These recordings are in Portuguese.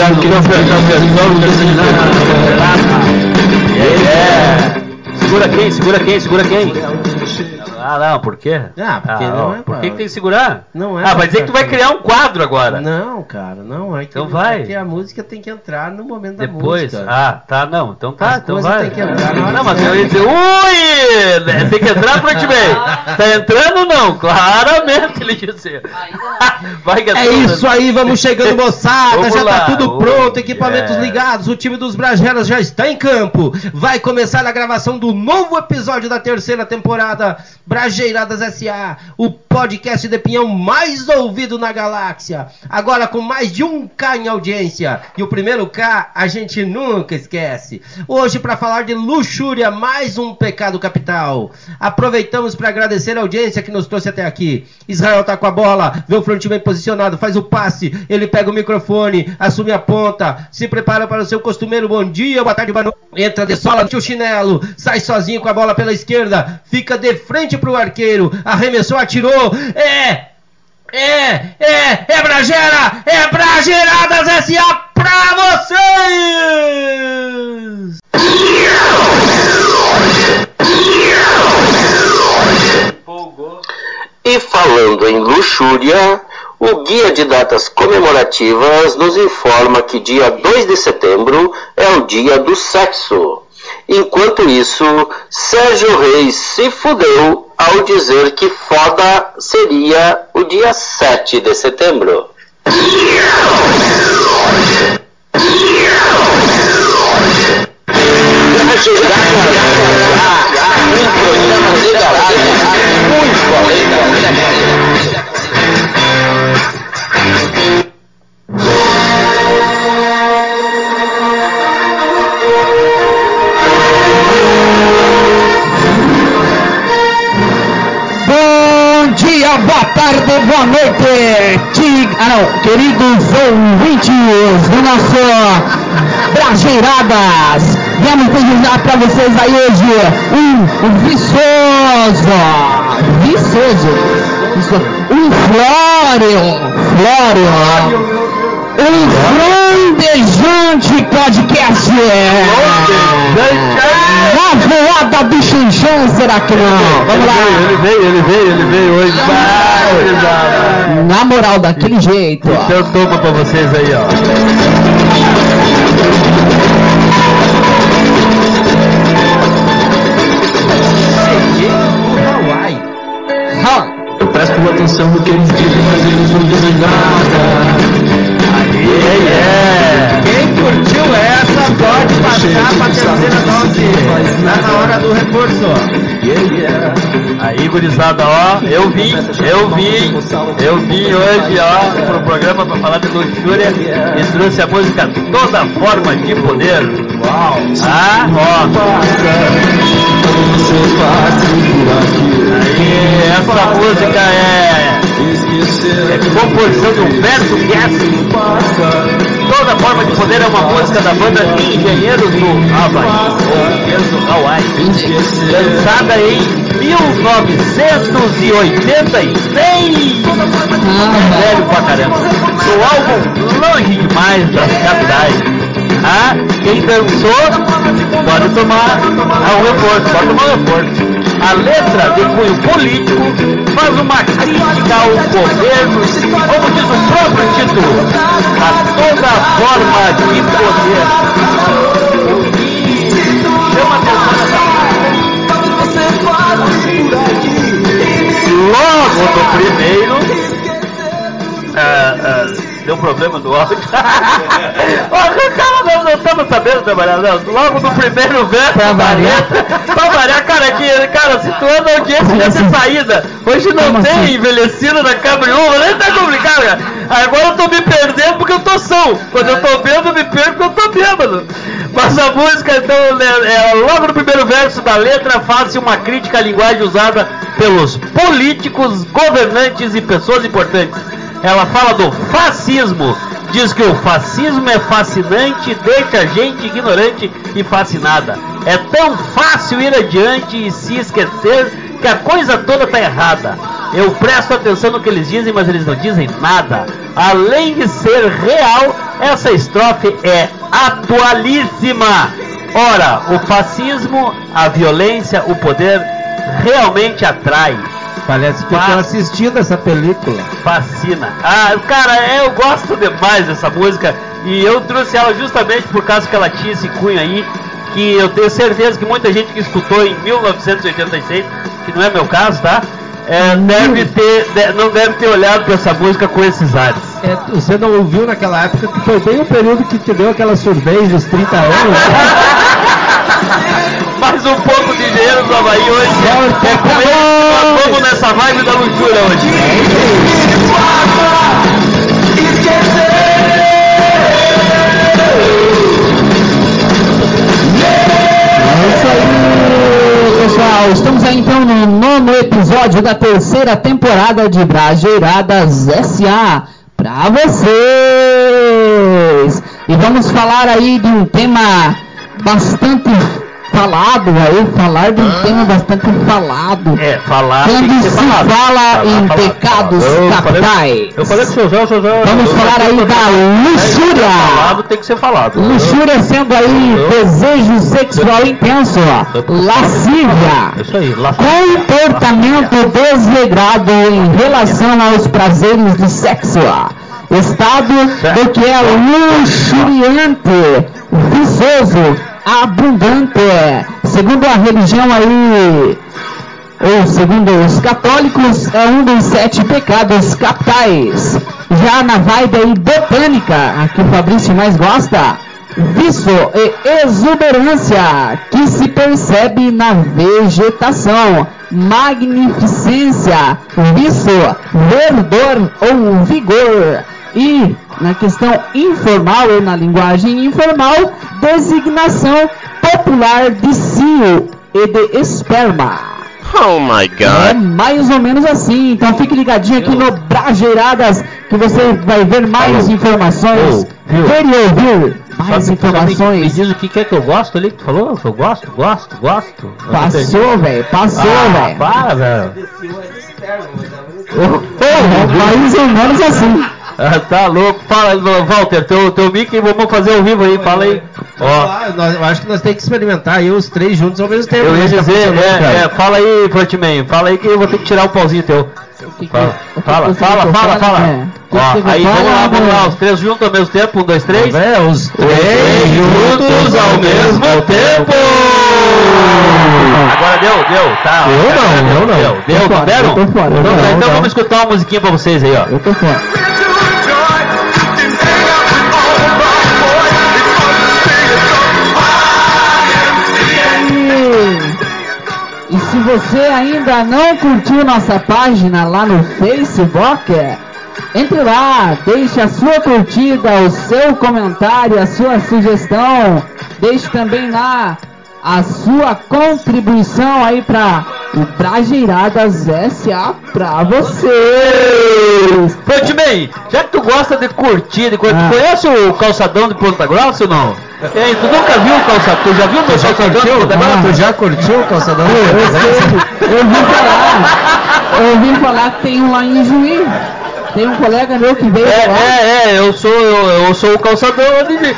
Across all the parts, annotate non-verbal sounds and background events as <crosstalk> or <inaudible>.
que não Segura quem? Segura quem? Segura quem? Ah, não, por quê? Ah, porque Ah, não é Por pra- que, que tem que segurar? Não é Ah, pra vai dizer que tu vai criar um quadro agora. Não, cara, não. É que, Então vai. é que a música tem que entrar no momento da Depois. música. Ah, tá, não. Então tá, As então vai. têm que entrar na hora Não, mas eu ia dizer, ui! né, Tem que entrar pro time. <laughs> Tá entrando não? Claramente ele disse. <laughs> Vai É isso aí, vamos chegando, <laughs> moçada. Vamos já lá, tá tudo pronto, equipamentos é. ligados. O time dos Brageras já está em campo. Vai começar a gravação do novo episódio da terceira temporada Brageiradas SA, o podcast de pinhão mais ouvido na galáxia. Agora com mais de um K em audiência. E o primeiro K a gente nunca esquece. Hoje, para falar de luxúria, mais um pecado capital. Aproveitamos para agradecer a audiência que nos trouxe até aqui. Israel tá com a bola, vê o front bem posicionado, faz o passe, ele pega o microfone, assume a ponta, se prepara para o seu costumeiro bom dia, boa tarde, boa noite. Entra de sola, tira o chinelo, sai sozinho com a bola pela esquerda, fica de frente pro arqueiro, arremessou, atirou, é, é, é, é Bragera, é Brageiradas S.A. pra vocês! E falando em luxúria, o Guia de Datas Comemorativas nos informa que dia 2 de setembro é o dia do sexo. Enquanto isso, Sérgio Reis se fudeu ao dizer que foda seria o dia 7 de setembro. Queridos ouvintes do nosso Brageiradas. Vamos desejar para vocês aí hoje um, viçoso, viçoso, um flóreo, flóreo, um frondejante podcast. Na voada do Xinxão, será que não? Vamos lá. Ele veio, ele veio, ele veio hoje. Vai. Na moral, daquele jeito. Então toma pra vocês aí, ó. Eu presto atenção no que eles dizem, mas eles não dizem nada. Pra terceira dose. Tá na hora do reforço. Yeah, yeah. Aí, gurizada, ó, eu vim, eu vim, eu vim hoje, ó, pro programa pra falar de luxúria e trouxe a música Toda Forma de Poder. Uau. Ah, ó, aí, essa música é, é composição de Humberto Guess. Música da banda Engenheiros do Havaí, ou do Hawaii. Lançada em 1986. Velho pra caramba. Do álbum Longe Demais das Capitais. Ah, quem dançou pode tomar um reforço, pode tomar reforço. A letra de cunho político faz uma crítica ao governo, como diz o próprio título, a toda forma de poder. Chama atenção nessa Logo no primeiro. Ah, ah, deu problema no áudio. <laughs> Nós não estamos sabendo trabalhar, não. Logo no primeiro verso. Pra variar. Pra variar, cara, que, cara, situando a audiência já tem saída. Hoje não Como tem assim? envelhecido na cabriúva, nem tá complicado, cara. Agora eu tô me perdendo porque eu tô são. Quando eu tô vendo, eu me perco porque eu tô bêbado. Mas a música, então, né, é, logo no primeiro verso da letra, faz uma crítica à linguagem usada pelos políticos, governantes e pessoas importantes. Ela fala do fascismo. Diz que o fascismo é fascinante, deixa a gente ignorante e fascinada. É tão fácil ir adiante e se esquecer que a coisa toda tá errada. Eu presto atenção no que eles dizem, mas eles não dizem nada. além de ser real, essa estrofe é atualíssima. Ora, o fascismo, a violência, o poder realmente atrai. Parece que eu tô Faz- assistindo essa película. Fascina. Ah, cara, é, eu gosto demais dessa música e eu trouxe ela justamente por causa que ela tinha esse cunho aí, que eu tenho certeza que muita gente que escutou em 1986, que não é meu caso, tá? É, deve ter, não deve ter olhado para essa música com esses ares. É, você não ouviu naquela época que foi bem o período que te deu aquela surdez dos 30 anos? <laughs> Mais um pouco de engenheiro do Havaí hoje. É com ele que nós vamos nessa vibe da luxúria hoje. É isso aí, pessoal. Estamos aí então no nono episódio da terceira temporada de Brajeiradas SA pra vocês. E vamos falar aí de um tema bastante falado aí, falar de um tema bastante falado. É, falar Quando se falado. fala Falar, em falar, pecados falar. Eu falei- capitais. Eu falei pro seu João, seu João. Vamos eu- falar eu- aí da luxúria. Falado tem que ser falado. Luxúria sendo aí desejo sexual intenso, lascívia. Isso aí, lá Comportamento desregrado em relação aos prazeres do sexo. Estado do que é luxuriante, viçoso, abundante. Segundo a religião aí, ou segundo os católicos, é um dos sete pecados capitais. Já na vibe aí botânica, a que o Fabrício mais gosta, vício e exuberância que se percebe na vegetação, magnificência, vício, verdor ou vigor. E na questão informal ou na linguagem informal, designação popular de cio e de esperma. Oh my É mais ou menos assim. Então fique ligadinho aqui no Brajeiradas que você vai ver mais informações. Ver e ouvir mais Só me- só Me, me informações. diz o que que é que eu gosto ali que tu falou? Eu gosto, gosto, gosto. Passou, velho. Passou, Ah, velho. para, velho. É mais ou menos assim. Ah, tá louco. Fala, Walter, teu, teu mic, vamos fazer ao vivo aí, fala aí. Ó, Ah, nós- eu acho que nós temos que experimentar aí os três juntos ao mesmo tempo. eu ia né? Tá dizer, é, é, fala aí, Frontman, fala aí que eu vou ter que tirar o pauzinho teu. Fala, fala, fala, fala, fala. É. Ó, aí vamos lá, vamos lá, os três juntos ao mesmo tempo, um, dois, três. É, os Três três juntos ao mesmo tempo! Agora deu, deu, tá? Eu não, eu não. Deu, deu, Tô tá fora, vendo? eu tô fora, eu Então, não, tá, então não. vamos escutar uma musiquinha pra vocês aí, ó. Eu tô fora. E, e se você ainda não curtiu nossa página lá no Facebook, entre lá, deixe a sua curtida, o seu comentário, a sua sugestão. Deixe também lá a sua contribuição aí para o Brajeiradas SA pra vocês. Frontman, já que tu gosta de curtir, de coisa, Ah. tu conhece o calçadão de Ponta Grossa ou não? Ei, tu nunca viu o calçadão? Tu já viu o meu Tu já calçadão de curtiu? Ah, tu já curtiu o calçadão? Eu ouvi falar, eu ouvi falar que tem um lá em Juiz. Tem um colega meu que veio É, lá. é, é, eu sou, eu, eu sou o calçador de Viu?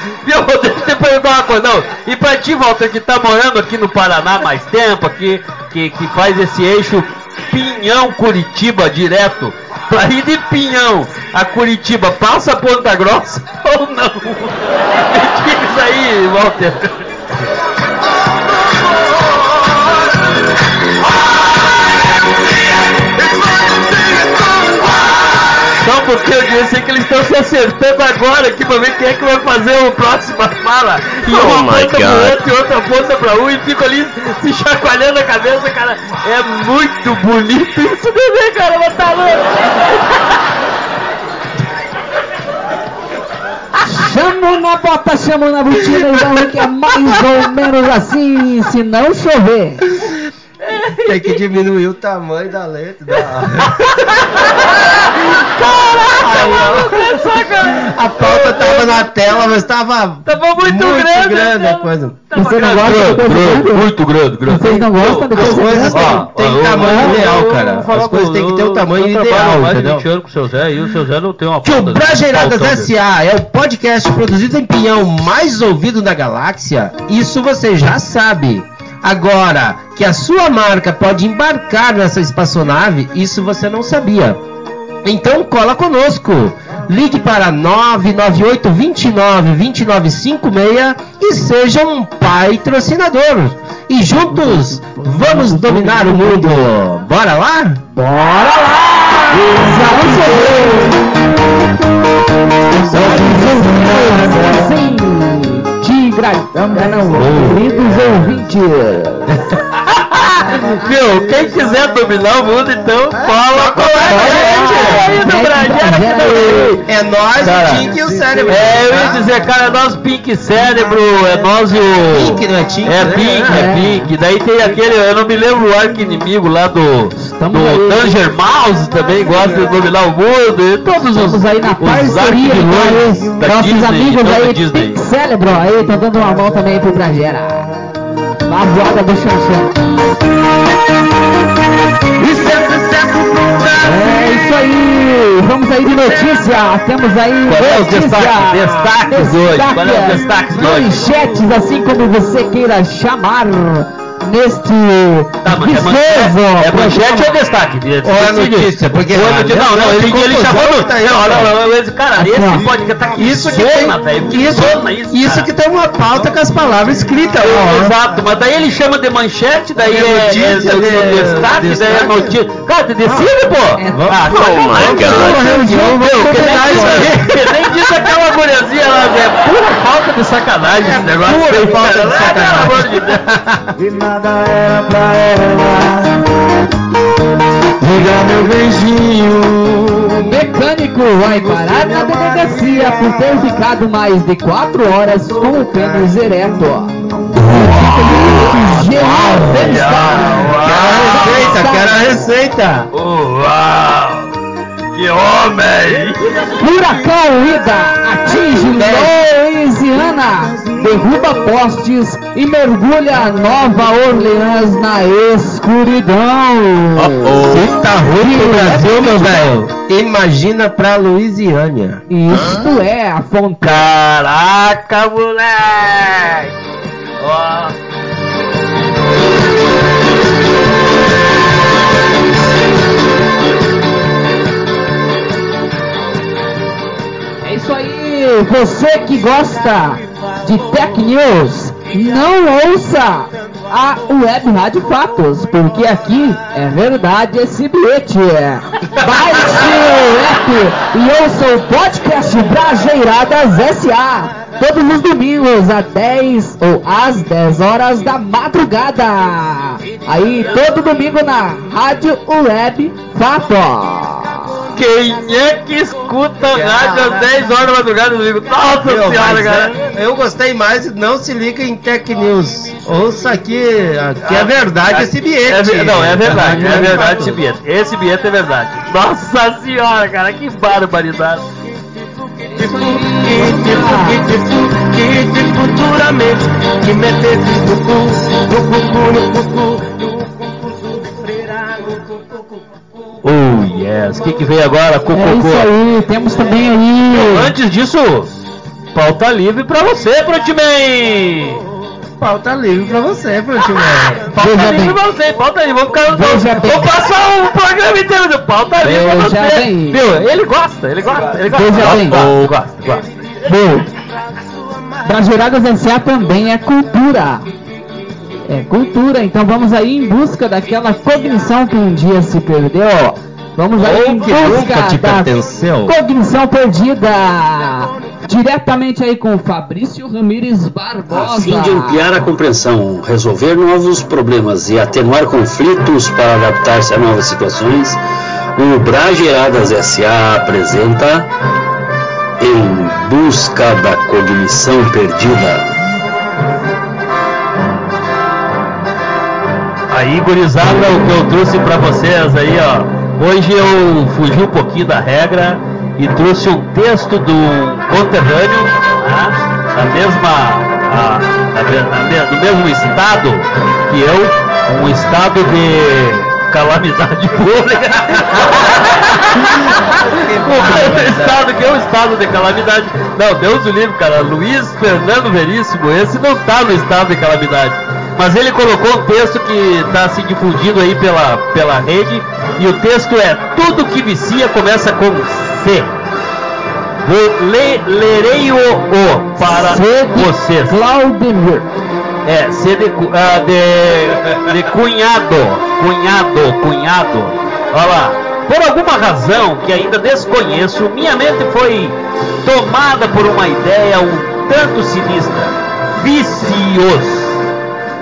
Deixa eu perguntar uma coisa, não. E pra ti, Walter, que tá morando aqui no Paraná mais tempo, aqui, que, que faz esse eixo Pinhão Curitiba direto. Pra ir de Pinhão a Curitiba, passa Ponta Grossa <laughs> ou não? <laughs> Me diz aí, Walter. Porque eu disse que eles estão se acertando agora aqui pra ver quem é que vai fazer o próximo fala. E Oh uma ponta pro God. outro e outra ponta pra um e fico ali se chacoalhando a cabeça, cara. É muito bonito isso bebê, cara, mas tá louco. Chamo na bota, chamo na botina e que é mais ou menos assim, se não chover. <laughs> Tem que diminuir o tamanho da letra. Da... A pauta tava na tela, mas tava, Tava muito grande, a coisa. Tava Você não grande. gosta de coisa Grande, grande? muito grande, grande. Vocês não gostam de As coisa coisas grande? têm, tamanho eu- ideal, eu- cara. eu As coisas têm que ter o eu- tamanho eu trabalho ideal, mais de entendeu? 20 anos com o seu Zé e o seu Zé não tem uma Que o pauta. Brajeiradas. S.A. é o podcast produzido em Pinhão mais ouvido na galáxia, isso você já sabe. Agora, que a sua marca pode embarcar nessa espaçonave, isso você não sabia. Então cola conosco. Ligue para 998 29 2956 e seja um patrocinador. E juntos vamos dominar o mundo. Bora lá? Bora lá! <laughs> Meu, quem quiser dominar o mundo, então cola com a gente. É nós, Cara, o Tink e o cérebro. É, eu ia dizer, cara, é nós Pink Cérebro, é nós e o. Pink, não é Tink, É né? Pink, é É. Pink. Daí tem aquele, eu não me lembro o arco inimigo lá do. Estamos do. Danger Mouse também gosta de dominar o mundo. E todos os. Estamos aí na parceria nossos Disney, amigos aí. Pink Cérebro, aí, estão dando uma mão também pro Bragera. Na voada do Xanxan. É isso aí, vamos aí de notícia, temos aí Qual é os destaques? Destaques de hoje. Qual é os Destaque, destaques de hoje? Manchetes, assim como você queira chamar neste Tá, mas é viçoso manchete, é manchete ou destaque? Ou é notícia? Porque Ou é notícia? Não, não, ele, ele chamou no. tá aí, Não, cara. não, não, esse cara, esse pode tá que Isso que tem, isso, isso, que tem uma pauta com as palavras escritas. ó. Exato, mas daí ele chama de manchete, daí É é, é, notícia, é, de- destaque, daí é notícia. Cara, te decide, pô! É. Ah, não, que nem isso diz- aí. que nem diz aquela guriazinha lá, é pura falta de sacanagem esse negócio. pura falta de sacanagem. Nada era pra ela. Diga meu beijinho. Mecânico vai parar na delegacia por ter ficado mais de 4 horas com o pênis ereto. Quero a receita, quero a receita. Uau! Que homem! Furacão Ida atinge Louisiana, derruba postes e mergulha Nova Orleans na escuridão. Se tá ruim pro Brasil, meu velho, imagina pra Louisiana. Isto é a fonte. Caraca, moleque! É aí, você que gosta de Tech News, não ouça a Web Rádio Fatos, porque aqui é verdade esse bilhete. Baixe o app e ouça o podcast Brajeiradas SA, todos os domingos às 10 ou às 10 horas da madrugada. Aí, todo domingo na Rádio Web Fatos. Quem é que escuta a rádio às 10 horas da madrugada, amigo? Nossa Meu, senhora, mas cara! é- eu gostei mais, não se liga em Tech News. Ouça aqui, aqui é verdade esse bilhete. É não, é verdade, é Rádio verdade esse bilhete. Esse bilhete é verdade. Nossa senhora, cara, que barbaridade. futuramente que metesse no cu, no cucu, no cucu, Oh, yes. O que, que veio agora? É Cococô. isso aí, temos também aí. Antes disso, pauta livre pra você, Frontman! Pauta livre pra você, Frontman. <laughs> Pauta Veja livre bem. pra você, pauta livre. Vamos, ficar, Veja vamos passar o programa inteiro de pauta livre pra Veja você. bem. Viu? Ele gosta, ele gosta, ele gosta. Veja gosta, bem. gosta, gosta, gosta. Bom, S.A. também é cultura. É cultura, então vamos aí em busca daquela cognição que um dia se perdeu. Vamos aí em Ou busca da pertenceu. cognição perdida. Diretamente aí com Fabrício Ramires Barbosa. A fim de ampliar a compreensão, resolver novos problemas e atenuar conflitos para adaptar-se a novas situações, o Brageiradas SA apresenta Em Busca da Cognição Perdida. Aí, gurizada, o que eu trouxe pra vocês aí, ó. Hoje eu fugi um pouquinho da regra e trouxe um texto do conterrâneo, né, da mesma, a, da, da, do mesmo estado que eu, um estado de calamidade <laughs> pública. o estado que é o estado de calamidade. Não, Deus o livre, cara. Luiz Fernando Veríssimo, esse não tá no estado de calamidade. Mas ele colocou um texto que está se difundindo aí pela, pela rede. E o texto é Tudo que vicia começa com C. Vou ler, lerei o, o para C de vocês. Claudemir. É, ser de, ah, de, de cunhado, cunhado, cunhado. Olha lá. Por alguma razão que ainda desconheço, minha mente foi tomada por uma ideia um tanto sinistra. Vícios.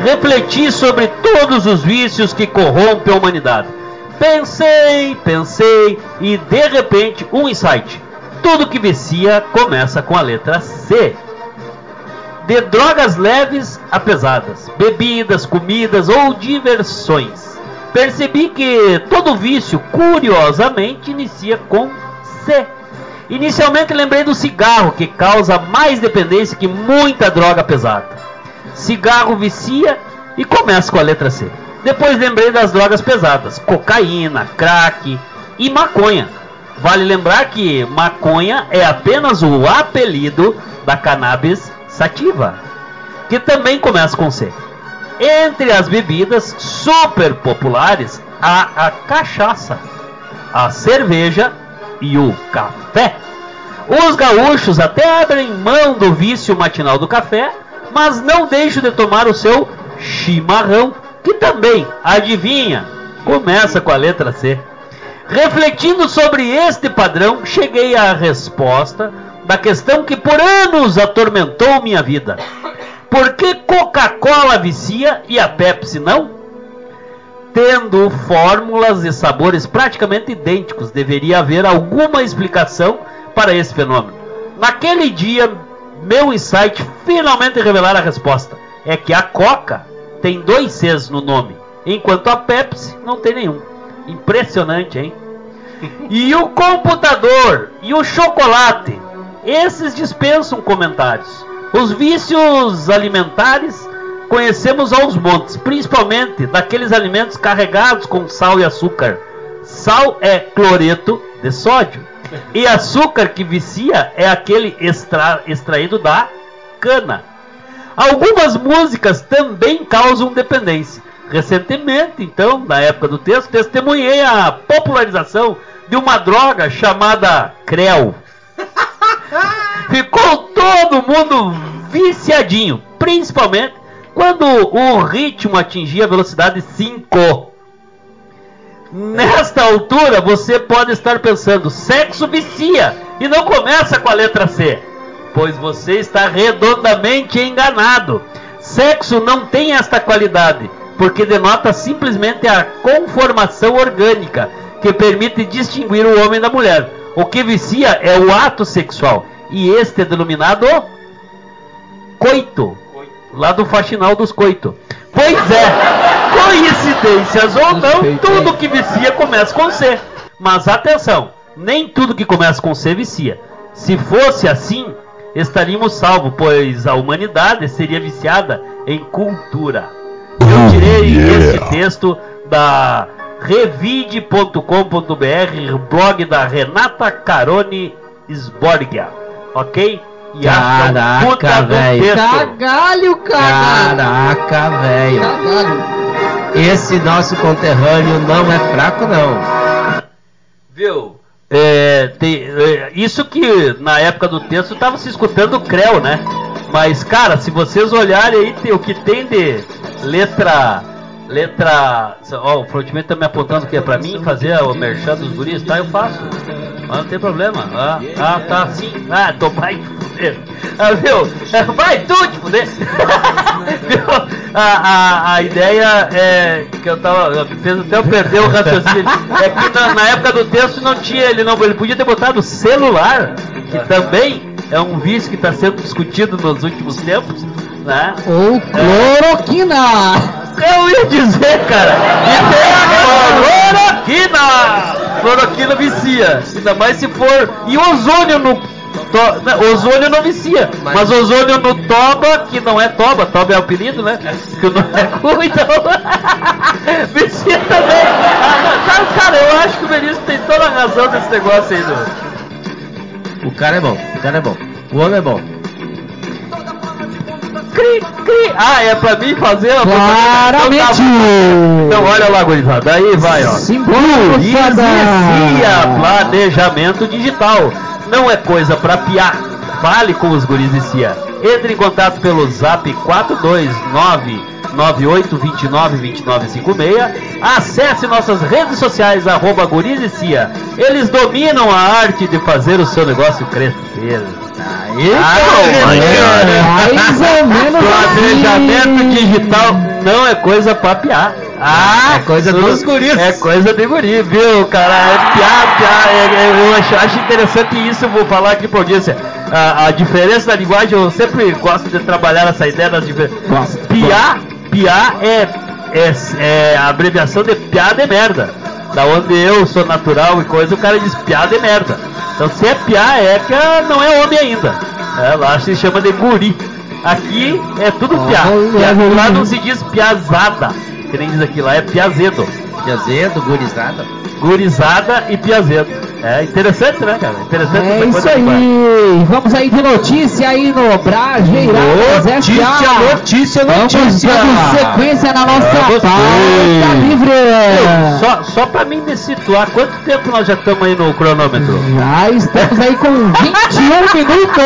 Refleti sobre todos os vícios que corrompem a humanidade. Pensei, pensei e de repente um insight. Tudo que vicia começa com a letra C de drogas leves a pesadas, bebidas, comidas ou diversões. Percebi que todo vício, curiosamente, inicia com C. Inicialmente lembrei do cigarro, que causa mais dependência que muita droga pesada. Cigarro vicia e começa com a letra C. Depois lembrei das drogas pesadas, cocaína, crack e maconha. Vale lembrar que maconha é apenas o apelido da cannabis sativa, que também começa com C. Entre as bebidas super populares há a cachaça, a cerveja e o café. Os gaúchos até abrem mão do vício matinal do café, mas não deixam de tomar o seu chimarrão, que também, adivinha, começa com a letra C. Refletindo sobre este padrão, cheguei à resposta da questão que por anos atormentou minha vida. Por que Coca-Cola vicia e a Pepsi não? Tendo fórmulas e sabores praticamente idênticos, deveria haver alguma explicação para esse fenômeno. Naquele dia, meu insight finalmente revelar a resposta. É que a Coca tem dois Cs no nome, enquanto a Pepsi não tem nenhum. Impressionante, hein? <laughs> E o computador e o chocolate, esses dispensam comentários. Os vícios alimentares conhecemos aos montes, principalmente daqueles alimentos carregados com sal e açúcar. Sal é cloreto de sódio e açúcar que vicia é aquele extra- extraído da cana. Algumas músicas também causam dependência. Recentemente, então, na época do texto, testemunhei a popularização de uma droga chamada Creu. <laughs> Ficou todo mundo viciadinho, principalmente quando o ritmo atingia a velocidade 5. Nesta altura, você pode estar pensando, sexo vicia e não começa com a letra C. Pois você está redondamente enganado. Sexo não tem esta qualidade, porque denota simplesmente a conformação orgânica que permite distinguir o homem da mulher. O que vicia é o ato sexual, e este é denominado coito, lá do faxinal dos coito. Pois é, coincidências ou não, tudo hein? que vicia começa com C. Mas atenção, nem tudo que começa com C vicia. Se fosse assim, estaríamos salvos, pois a humanidade seria viciada em cultura. Eu tirei esse texto da revide.com.br, blog da Renata Carone Sborgia, ok? E é Caraca, velho. Cagalho, cara. Caraca, velho. Cagalho. Esse nosso conterrâneo não é fraco, não. Viu? É, tem- é, isso que na época do texto tava se escutando o Creu, né? Mas, cara, se vocês olharem aí, tem, o que tem de letra. Letra. Ó, o Frontimento tá me apontando que é pra mim fazer o merchan dos guris, tá? Eu faço. Mas não tem problema. Ah, ah tá sim. Ah, tô vai te fuder. Ah, viu? É, Vai tu te fuder. <laughs> Viu? A, a, a ideia é que eu tava. Fez até eu perder o raciocínio. É que na, na época do texto não tinha, ele não. Ele podia ter botado celular, que também é um vício que está sendo discutido nos últimos tempos, né? Ou cloroquina. Eu ia dizer, cara, e tem a cloroquina! Cloroquina vicia. Ainda mais se for. E ozônio no. To... não, ozônio não vicia. Mas- Mas... ozônio no toba, que não é toba, toba é apelido, né? Que não é cu, então. <laughs> vicia também. Ah, Cara, cara, eu acho que o Benício tem toda a razão desse negócio aí, do. O cara é bom, o cara é bom. O homem é bom. Cri, cri. Ah, é pra mim fazer a Claramente. Então olha lá, gurizada. Aí vai, ó. Simboliza. Inicia planejamento digital. Não é coisa pra piar. Fale com os guris de CIA. Entre em contato pelo zap 429 98292956. Acesse nossas redes sociais, arroba CIA. Eles dominam a arte de fazer o seu negócio crescer. Aí, Mais ou menos Planejamento <laughs> assim. digital não é coisa pra piar. Ah, É coisa dos guris. É coisa de guri, viu, cara? É piar, piar. é- é- eu acho, acho interessante isso, eu vou falar aqui pra audiência. A, a diferença da linguagem, eu sempre gosto de trabalhar essa ideia das diferenças. Piar, piar é, é, é a abreviação de piada é merda. Da onde eu sou natural e coisa, o cara diz piada é merda. Então se é piar, é que ah, não é homem ainda. É, lá se chama de guri. Aqui é tudo piar. Olha, Piar- guri. Lá não se diz piazada, que nem diz aqui, lá é piazedo. Piazedo, gurizada. Gurizada e piazedo. É interessante, né, cara? Interessante É isso aí. Vamos aí de notícia aí no Brajeiradas Notícia, notícia, Vamos notícia. dando sequência na nossa gostei. pauta livre. Só, só pra mim me situar, quanto tempo nós já estamos aí no cronômetro? Já estamos aí com 21 <laughs> minutos.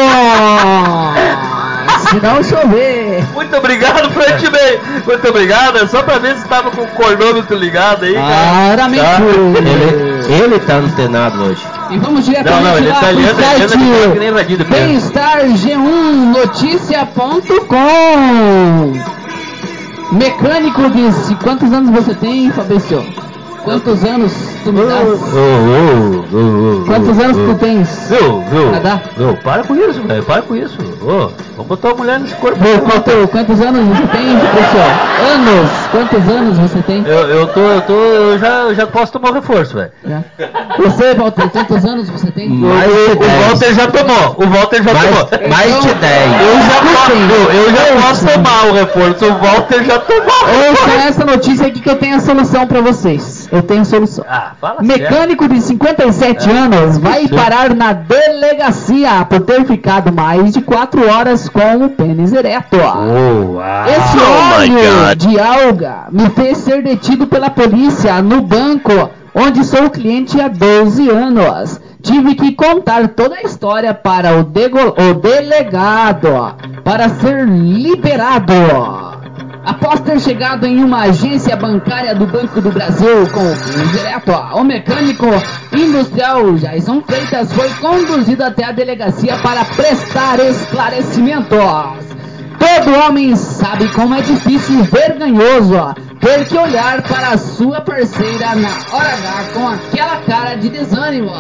Se não chover. Muito obrigado, Frank Bey. Muito obrigado. É só pra ver se tava com o cronômetro ligado aí, cara. Claramente. Tá. Ele, tá antenado hoje. E vamos diretamente Não, não, ele lá tá olhando, anda site radinho de bemestarg1noticia.com Mecânico disse, quantos anos você tem, Fabrício? Quantos anos tu me dás? Quantos anos tu tens? Viu, viu? Viu, para com isso, velho. Para com isso. Ô, vamos botar uma mulher nesse corpo. Viu, quanto- quantos anos você tem, Fabrício? Anos? Quantos anos você tem? Eu, eu tô, eu tô, eu já, eu já posso tomar um reforço, velho. Já. Você, Walter, quantos anos você tem? Mais o, de o 10. Walter já tomou. O Walter já Mais, tomou. mais de 10. Eu já posso, eu já posso tomar o reforço. O Walter já tomou. Ouça essa notícia aqui que eu tenho a solução pra vocês. Eu tenho a solução. Ah, fala. Mecânico de 57 anos vai parar na delegacia por ter ficado mais de 4 horas com o pênis ereto. Oh, ah. Esse óleo de alga me fez ser detido pela polícia no banco onde sou cliente há 12 anos. Tive que contar toda a história para o, o delegado para ser liberado. Após ter chegado em uma agência bancária do Banco do Brasil com o direto, o mecânico industrial Jason Freitas foi conduzido até a delegacia para prestar esclarecimentos. Todo homem sabe como é difícil e vergonhoso ter que olhar para a sua parceira na hora H com aquela cara de desânimo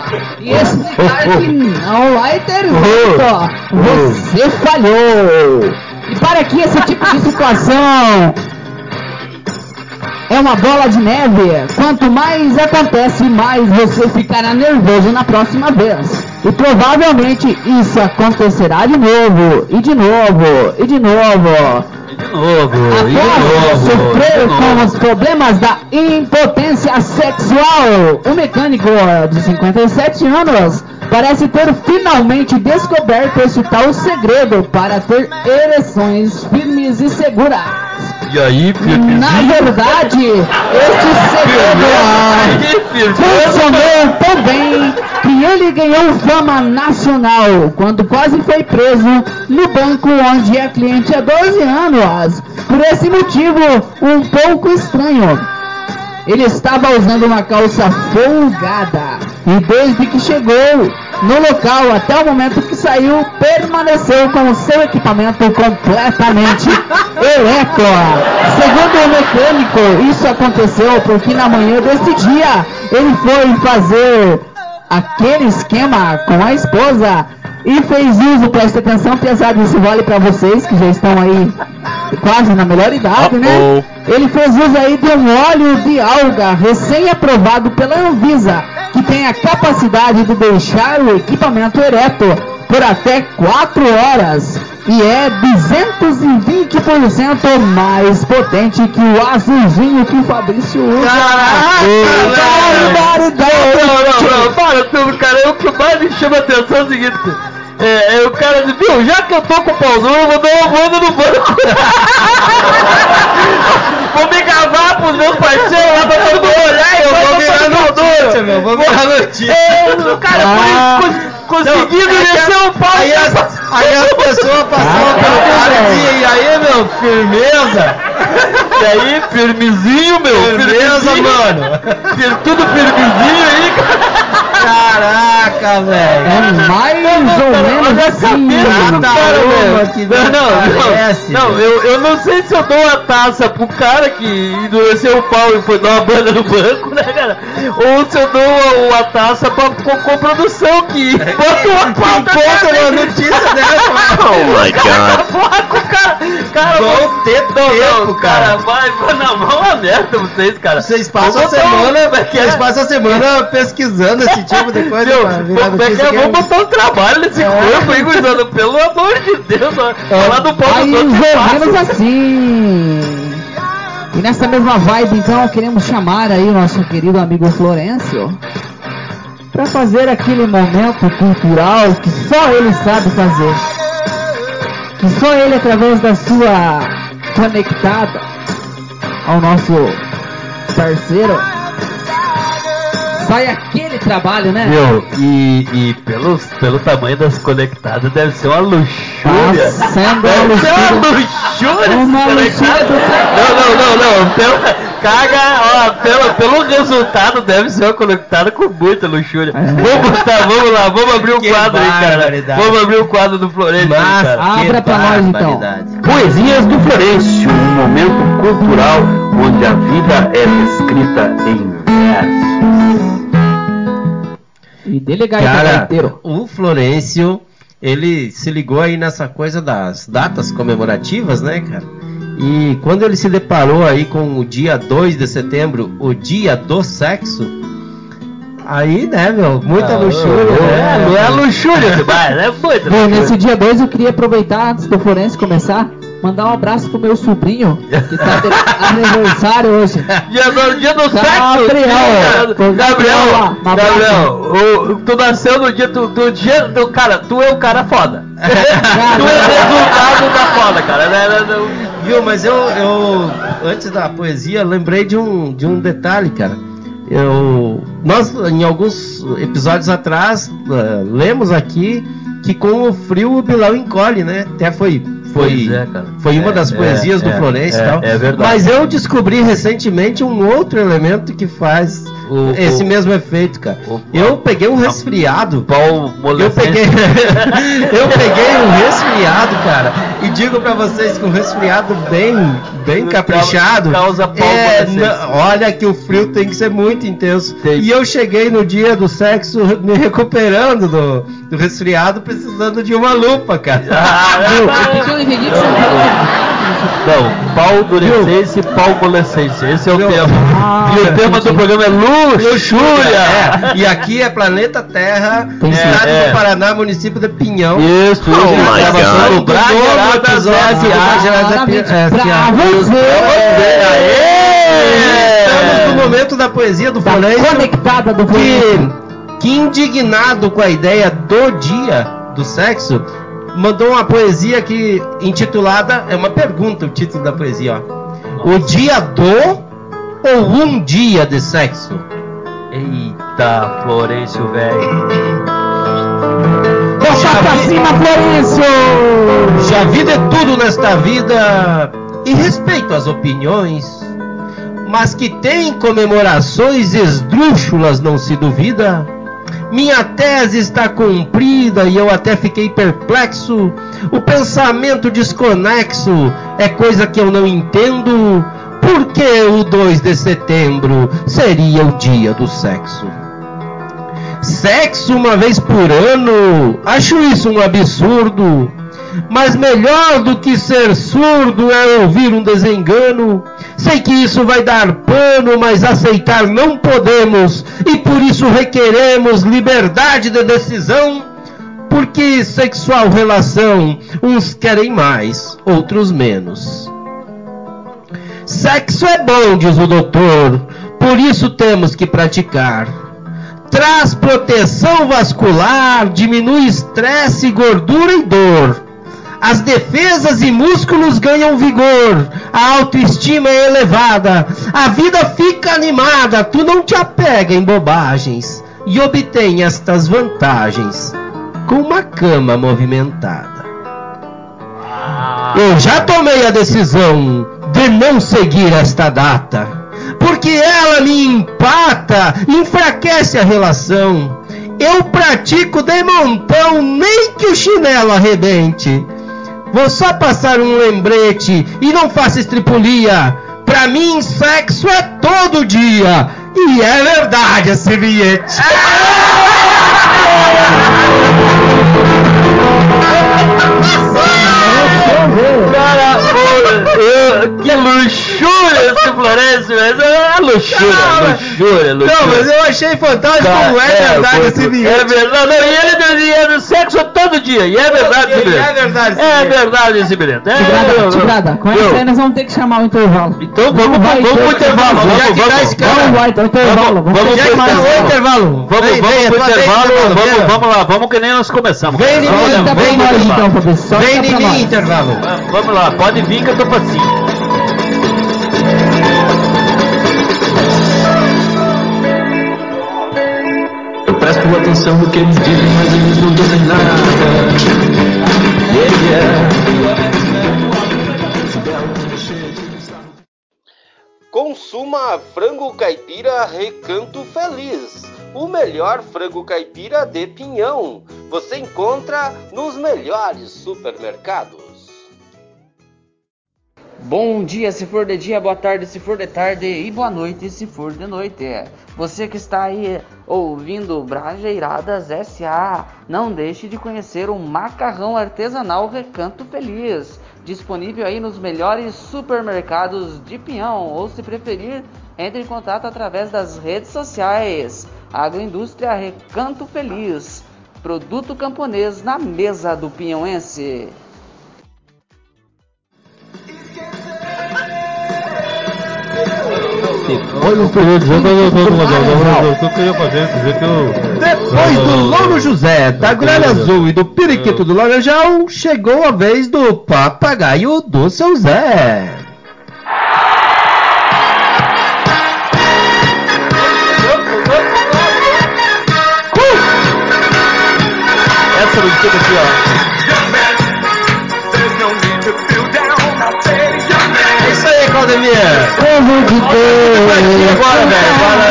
e explicar que não vai ter <laughs> jeito. Você falhou. E para que esse tipo de situação é uma bola de neve. Quanto mais acontece, mais você ficará nervoso na próxima vez. E provavelmente isso acontecerá de novo, e de novo, e de novo. De novo, e de Após novo, sofrer de com novo. os problemas da impotência sexual, o mecânico de 57 anos parece ter finalmente descoberto esse tal segredo para ter ereções firmes e seguras. E aí, Na verdade, este segredo funcionou tão bem que ele ganhou fama nacional quando quase foi preso no banco onde é cliente há 12 anos. Por esse motivo, um pouco estranho. Ele estava usando uma calça folgada e desde que chegou no local até o momento que saiu, permaneceu com o seu equipamento completamente <laughs> ereto. Segundo o mecânico, isso aconteceu porque na manhã desse dia ele foi fazer aquele esquema com a esposa e fez uso, presta atenção, pesado, isso vale para vocês que já estão aí quase na melhor idade, né? Ele fez uso aí de um óleo de alga recém-aprovado pela Anvisa, que tem a capacidade de deixar o equipamento ereto por até 4 horas e é 220% mais potente que o azulzinho que o Fabrício usa. Barbaridade! Não, não, não, para tudo, cara. O que mais me chama atenção é o seguinte. É, é o cara diz, viu, já que eu tô com o pau duro, eu vou dar uma banda no banco. <laughs> vou me gavar pros meus parceiros lá pra todo mundo olhar e eu vou virar notícia, meu. Vou virar notícia. É, o cara Ah. foi cons- conseguindo descer a- o pau. Aí as, aí as pessoas passavam pelo cara e e aí, meu, firmeza? E aí, firmezinho, meu. Firmeza, firmezinho. mano. Tudo firmezinho aí, cara. Caraca, velho. É mais ou menos assim. Uma que Não, não, não, eu, eu não sei se eu dou a taça pro cara que endureceu o pau e foi dar uma banda no banco, né, cara? Ou se eu dou a, a taça pra co- coprodução que bota uma <laughs> pauta Conta uma notícia dessa, <laughs> Oh my god. Porra, com o cara, cara, Vão ter tempo, cara. vai, vai, não, vão uma merda vocês, cara. Vocês passam a semana, é é? vocês passam a semana pesquisando esse tipo de coisa Meu, como é que notícia é? que é- Vamos botar um trabalho nesse É. corpo aí, gurizada. Pelo amor de Deus, ó. falar do pau ou outros é assim. E nessa mesma vibe, então, queremos chamar aí o nosso querido amigo Florencio para fazer aquele momento cultural que só ele sabe fazer. Que só ele, através da sua conectada ao nosso parceiro, sai aquele trabalho, né? Meu, e, e pelo, pelo tamanho das conectadas, deve ser uma luxúria. Tá sendo Deve uma ser uma luxúria. luxúria Uma luxúria do- Não, não, não, não. Pelo, caga, ó, pelo, pelo resultado, deve ser uma conectada com muita luxúria. Vamos botar, vamos lá, vamos abrir o Que quadro aí, cara. Vamos abrir o quadro do Florencio aí, Mas cara. Abra que pra nós, então. Poesias do Florencio, um momento cultural onde a vida é descrita em E delegar Cara, inteiro. o Florencio, ele se ligou aí nessa coisa das datas comemorativas, né, cara? E quando ele se deparou aí com o dia 2 de setembro, o dia do sexo, aí, né, meu, muita Ah, luxúria, né? Não é luxúria <laughs> demais, é muita Bom, luxúria. nesse dia 2 eu queria aproveitar, antes do Florencio começar, mandar um abraço pro meu sobrinho, que tá de aniversário hoje. Dia do, dia do sexo! Gabriel. Gabriel! Gabriel, um o- tu nasceu no dia do, do dia do cara, tu é o cara foda. <laughs> tu é o resultado da foda, cara. Né. Viu, mas eu, eu antes da poesia lembrei de um, de um detalhe, cara. Eu, nós em alguns episódios atrás eh, lemos aqui que com o frio o Bilal encolhe, né? Até foi foi é, foi uma É, das é, poesias do é, Florencio e tal. é verdade. Mas eu descobri recentemente um outro elemento que faz O- esse o- mesmo efeito, cara. o- eu peguei um resfriado. Pau Eu peguei, <laughs> eu peguei um <laughs> resfriado, cara, e digo pra vocês que um resfriado bem, bem caprichado. Causa pau é, olha que o frio tem que ser muito intenso. Tem. E eu cheguei no dia do sexo me recuperando do, do resfriado, precisando de uma lupa, cara. Ah, <laughs> que eu entendi que você não falou? Não, pau adolescência e pau molescência. Esse é o Meu. tema. Ah, e o tema do programa é luxúria. É, e aqui é Planeta Terra, estado é. do Paraná, município de Pinhão. Isso, Oh isso. my gravação do. Brageiradas Claramente, S.A. pra você. Estamos no momento da poesia do Florencio. conectada do Florencio. que, que indignado com a ideia do dia do sexo, mandou uma poesia que intitulada é uma pergunta o título da poesia, ó. O dia do ou um dia de sexo? Eita, Florencio, velho. Botar pra cima, Florencio! Já vi de tudo nesta vida e respeito as opiniões, mas que tem comemorações esdrúxulas, não se duvida. Minha tese está cumprida e eu até fiquei perplexo. O pensamento desconexo é coisa que eu não entendo. Por que o 2 de setembro seria o dia do sexo? Sexo uma vez por ano, acho isso um absurdo. Mas melhor do que ser surdo é ouvir um desengano. Sei que isso vai dar pano, mas aceitar não podemos. e por isso requeremos liberdade de decisão, porque sexual relação uns querem mais, outros menos. Sexo é bom, diz o doutor, por isso temos que praticar. Traz proteção vascular, diminui estresse, gordura e dor. As defesas e músculos ganham vigor, a autoestima é elevada, a vida fica animada, tu não te apega em bobagens e obtém estas vantagens com uma cama movimentada. Eu já tomei a decisão de não seguir esta data, porque ela me empata, enfraquece a relação. Eu pratico de montão, nem que o chinelo arrebente. Vou só passar um lembrete e não faça estripulia. Pra mim, sexo é todo dia. E é verdade esse bilhete. Cara, que luxúria esse <laughs> Florencio, mas é luxúria, luxúria, luxúria. Não, mas eu achei fantástico como é verdade foi- esse É bilhete. verdade, não, e ele dizia do sexo todo dia, e é verdade esse dia, e é bilhete. verdade esse É bilhete. verdade esse bilhete. É, Tigrada, Tigrada, com essa aí nós vamos ter que chamar o intervalo. Então vamos, Não vamos, vamos ter pro intervalo, vamos, vamos, esse cara- Não vai ter intervalo. Vamos- vamos pro intervalo. Vamos, vamos pro intervalo, vamos, vamos lá, vamos que nem nós começamos. Vem, Vamos, Solta vem, nós intervalo. então. Solta Vem mim, nós. intervalo. Vamos lá, pode vir que eu tô facinho. Presto atenção que dizem, mas eles não dizem nada. Yeah, yeah. Consuma frango caipira Recanto Feliz, o melhor frango caipira de Pinhão. Você encontra nos melhores supermercados. Bom dia se for de dia, boa tarde se for de tarde e boa noite se for de noite. Você que está aí ouvindo Brajeiradas SA, não deixe de conhecer o macarrão artesanal Recanto Feliz, disponível aí nos melhores supermercados de Pinhão, ou se preferir, entre em contato através das redes sociais. Agroindústria Recanto Feliz, produto camponês na mesa do pinhãoense. Olha o eu tô queria fazer, dizer que eu. Depois do Louro José, da Gralha Azul e do Periquito do Laranjal, chegou a vez do papagaio do seu Zé. Essa fica aqui, ó. Claudemir. Povo de Pra ti Deus. agora, velho. Agora.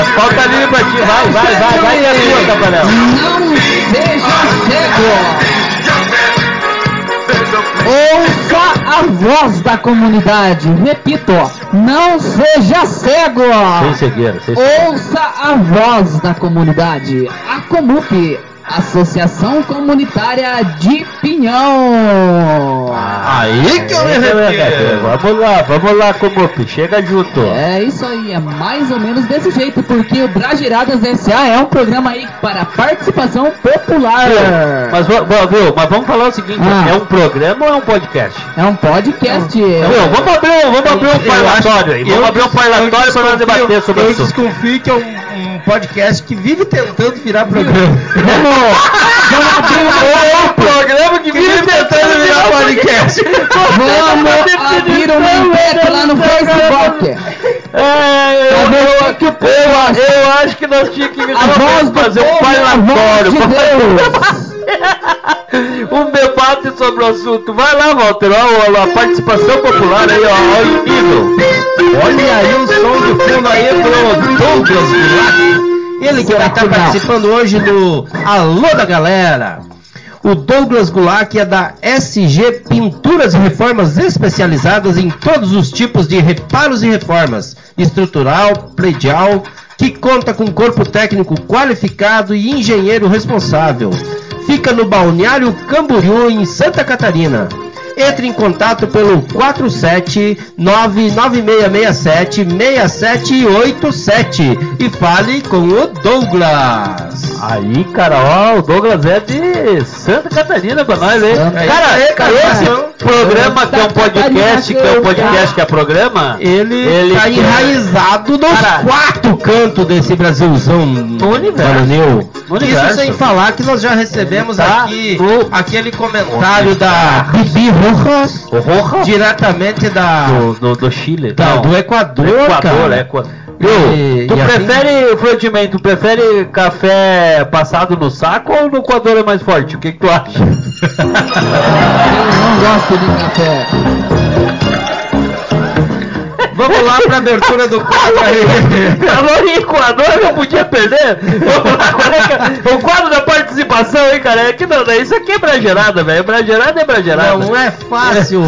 As falta livre pra ti. Vai, vai, vai, vai é tua, Tapanel. Não seja cego. Ouça a voz da comunidade. Repito, não seja cego. Sem cegueira, sem cegueira. Ouça a voz da comunidade. A Comup, Associação Comunitária de Pinhão. Aí que eu me arrepio. Vamos lá, vamos lá, Comup. Chega junto. É isso aí, é mais ou menos desse jeito, porque o Bragiradas SA é um programa aí para participação popular. Mas, va- va- viu, mas vamos falar o seguinte: Ah. é um programa ou é um podcast? É um podcast. Viu, vamos abrir, um- vamos abrir um Eu parlatório aí. Vamos eu abrir um parlatório para nós debater sobre Eu isso. desconfio que é um, um podcast que vive tentando virar programa. <laughs> Vamos, abrir um programa que vive tentando virar podcast. Vamos abrir uma enquete lá no Facebook. É, eu, eu, o que o eu, eu acho que nós tínhamos que A voz do fazer um é parlatório. de Deus. <laughs> um debate sobre o assunto. Vai lá, Walter, ó, a participação popular aí, ó, ó em nível. Olha aí o som de fundo aí pro Douglas Vilac. Ele que vai estar não? participando hoje do Alô da Galera. O Douglas Gulac é da SG Pinturas e Reformas especializadas em todos os tipos de reparos e reformas, estrutural, predial, que conta com corpo técnico qualificado e engenheiro responsável. Fica no Balneário Camboriú, em Santa Catarina. Entre em contato pelo 47996676787 e fale com o Douglas. Aí, cara, ó, o Douglas é de Santa Catarina pra nós, hein? Santa Cara, cara, esse programa que é um podcast, que é um podcast que é programa, Ele, Ele tá quer- enraizado nos Cara, quatro cantos desse Brasilzão No universo. Isso sem falar que nós já recebemos Tá aqui no- aquele comentário da Bibi Rojas. o Roja diretamente da, do, do, do Chile. da- Não, do Equador, do Equador, cara. é Equador. E-? Tu e assim- prefere, Floydman, tu prefere café passado no saco ou no Equador é mais forte? O que, que tu acha? <laughs> Eu não gosto de café. Vamos lá pra abertura do quadro aí. Calor em Equador não podia perder. Vamos lá? O quadro da participação, hein, cara? É que não, isso aqui é bragerada, velho. Bragerada é bragerada. Não é fácil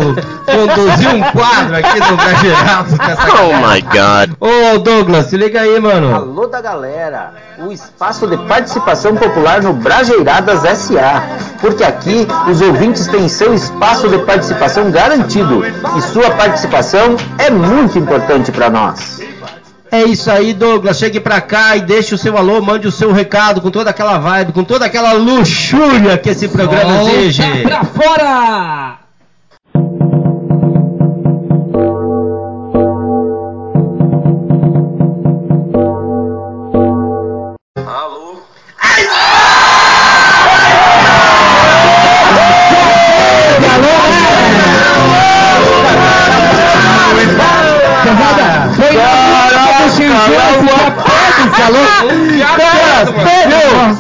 conduzir um quadro aqui no Brasileirados com essa Oh my god. Ô Douglas, se liga aí, mano. Alô da galera, o espaço de participação popular no Brajeiradas SA, porque aqui os ouvintes têm seu espaço de participação garantido e sua participação é muito importante para nós. É isso aí, Douglas. Chegue pra cá e deixe o seu alô, mande o seu recado com toda aquela vibe, com toda aquela luxúria que esse programa exige. Pra fora! Esse capaz, falou?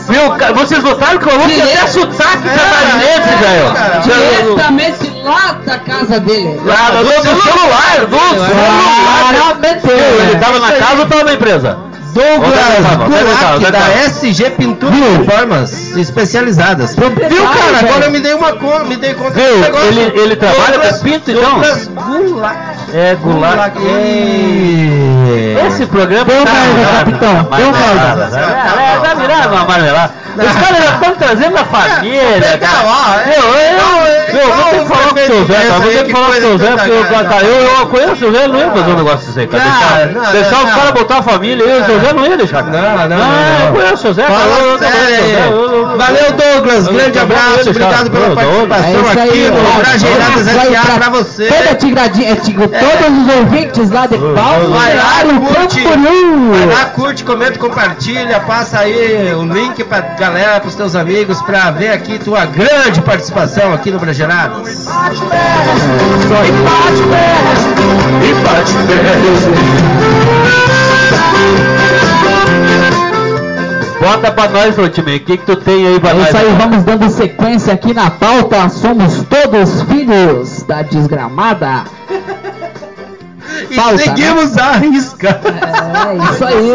Viu, viu? Vocês notaram que o Alô tinha até sotaque catarinense, velho. Diretamente lá da casa dele. Ah, do, do celular, do celular. Viu, Ele tava na casa ou tava na empresa? Douglas que que que da? SG Pintura e Reformas Especializadas. Viu, cara? velho. Agora eu me dei uma conta, me dei conta Viu? desse negócio. Ele- ele trabalha Douglas- com pinto, então? Douglas Gulac. É, Goulart. É. Esse programa Deu tá merda, capitão, tá deu merda. né? É, tá virando uma marmelada. Os caras já estão trazendo a família, cara. Meu, eu, eu, vou ter que falar com o seu Zé, cara. Vou ter que falar com o seu Zé, porque eu, cara, eu, eu conheço o seu Zé, não ia fazer um negócio desse aí, cara. Cara, Deixar, não, deixar não, os não. caras botar a família aí, o seu Zé não ia deixar, cara. Não, não, não, Ah, não. Eu conheço o seu Zé, cara. Eu- eu- eu- eu- eu- eu- eu- Valeu, Douglas. eu- Grande eu- eu- abraço. eu- eu- Obrigado pela eu- eu- participação É aqui no Vai SA pra você. Toda tigradinha, é, tig- todos os ouvintes lá de Paulo, Vai lá, curte. Vai lá, curte, comenta, compartilha, passa aí o link pra galera, pros teus amigos, pra ver aqui tua grande participação aqui no Brajeiradas. Bota pra nós, Flotimei. O que que tu tem aí pra É nós? isso aí, vamos dando sequência aqui na pauta. Somos todos filhos da desgramada. E Pauta, seguimos a risca. É isso aí.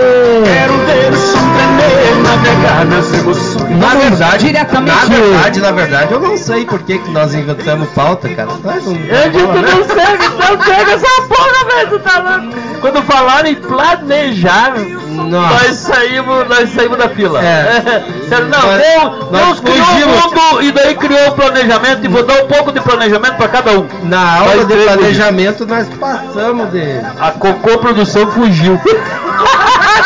ver o som tremer, navegar nas emoções. Na verdade, diretamente- na verdade, na verdade, eu não sei por que, que nós inventamos pauta, cara. Nós não- Eu digo, não segue, não pega essa porra, velho, tu tá louco. Quando falaram em planejar, Nossa. nós saímos, nós saímos da fila. É. <laughs> Não, Nós- Deus, nós Deus criou o fugimos. mundo e daí criou o planejamento e vou dar um pouco de planejamento pra cada um. Na aula Nós de planejamento, nós passamos de. A Cocô Produção fugiu. <laughs>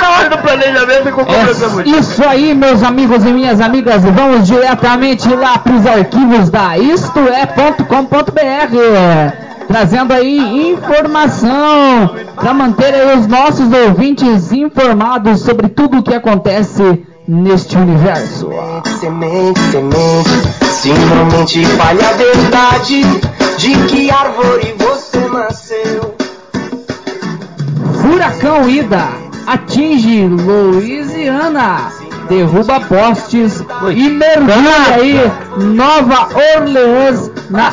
Na hora do planejamento, a Cocô Produção É fugiu. isso aí, meus amigos e minhas amigas. Vamos diretamente lá para os arquivos da istoé.com.br. Trazendo aí informação para manter aí os nossos ouvintes informados sobre tudo o que acontece neste universo. Semente, semente, se normalmente falha a verdade de que árvore você nasceu. Furacão Ida. Atinge Louisiana, derruba postes. E mergulha aí Nova Orleans na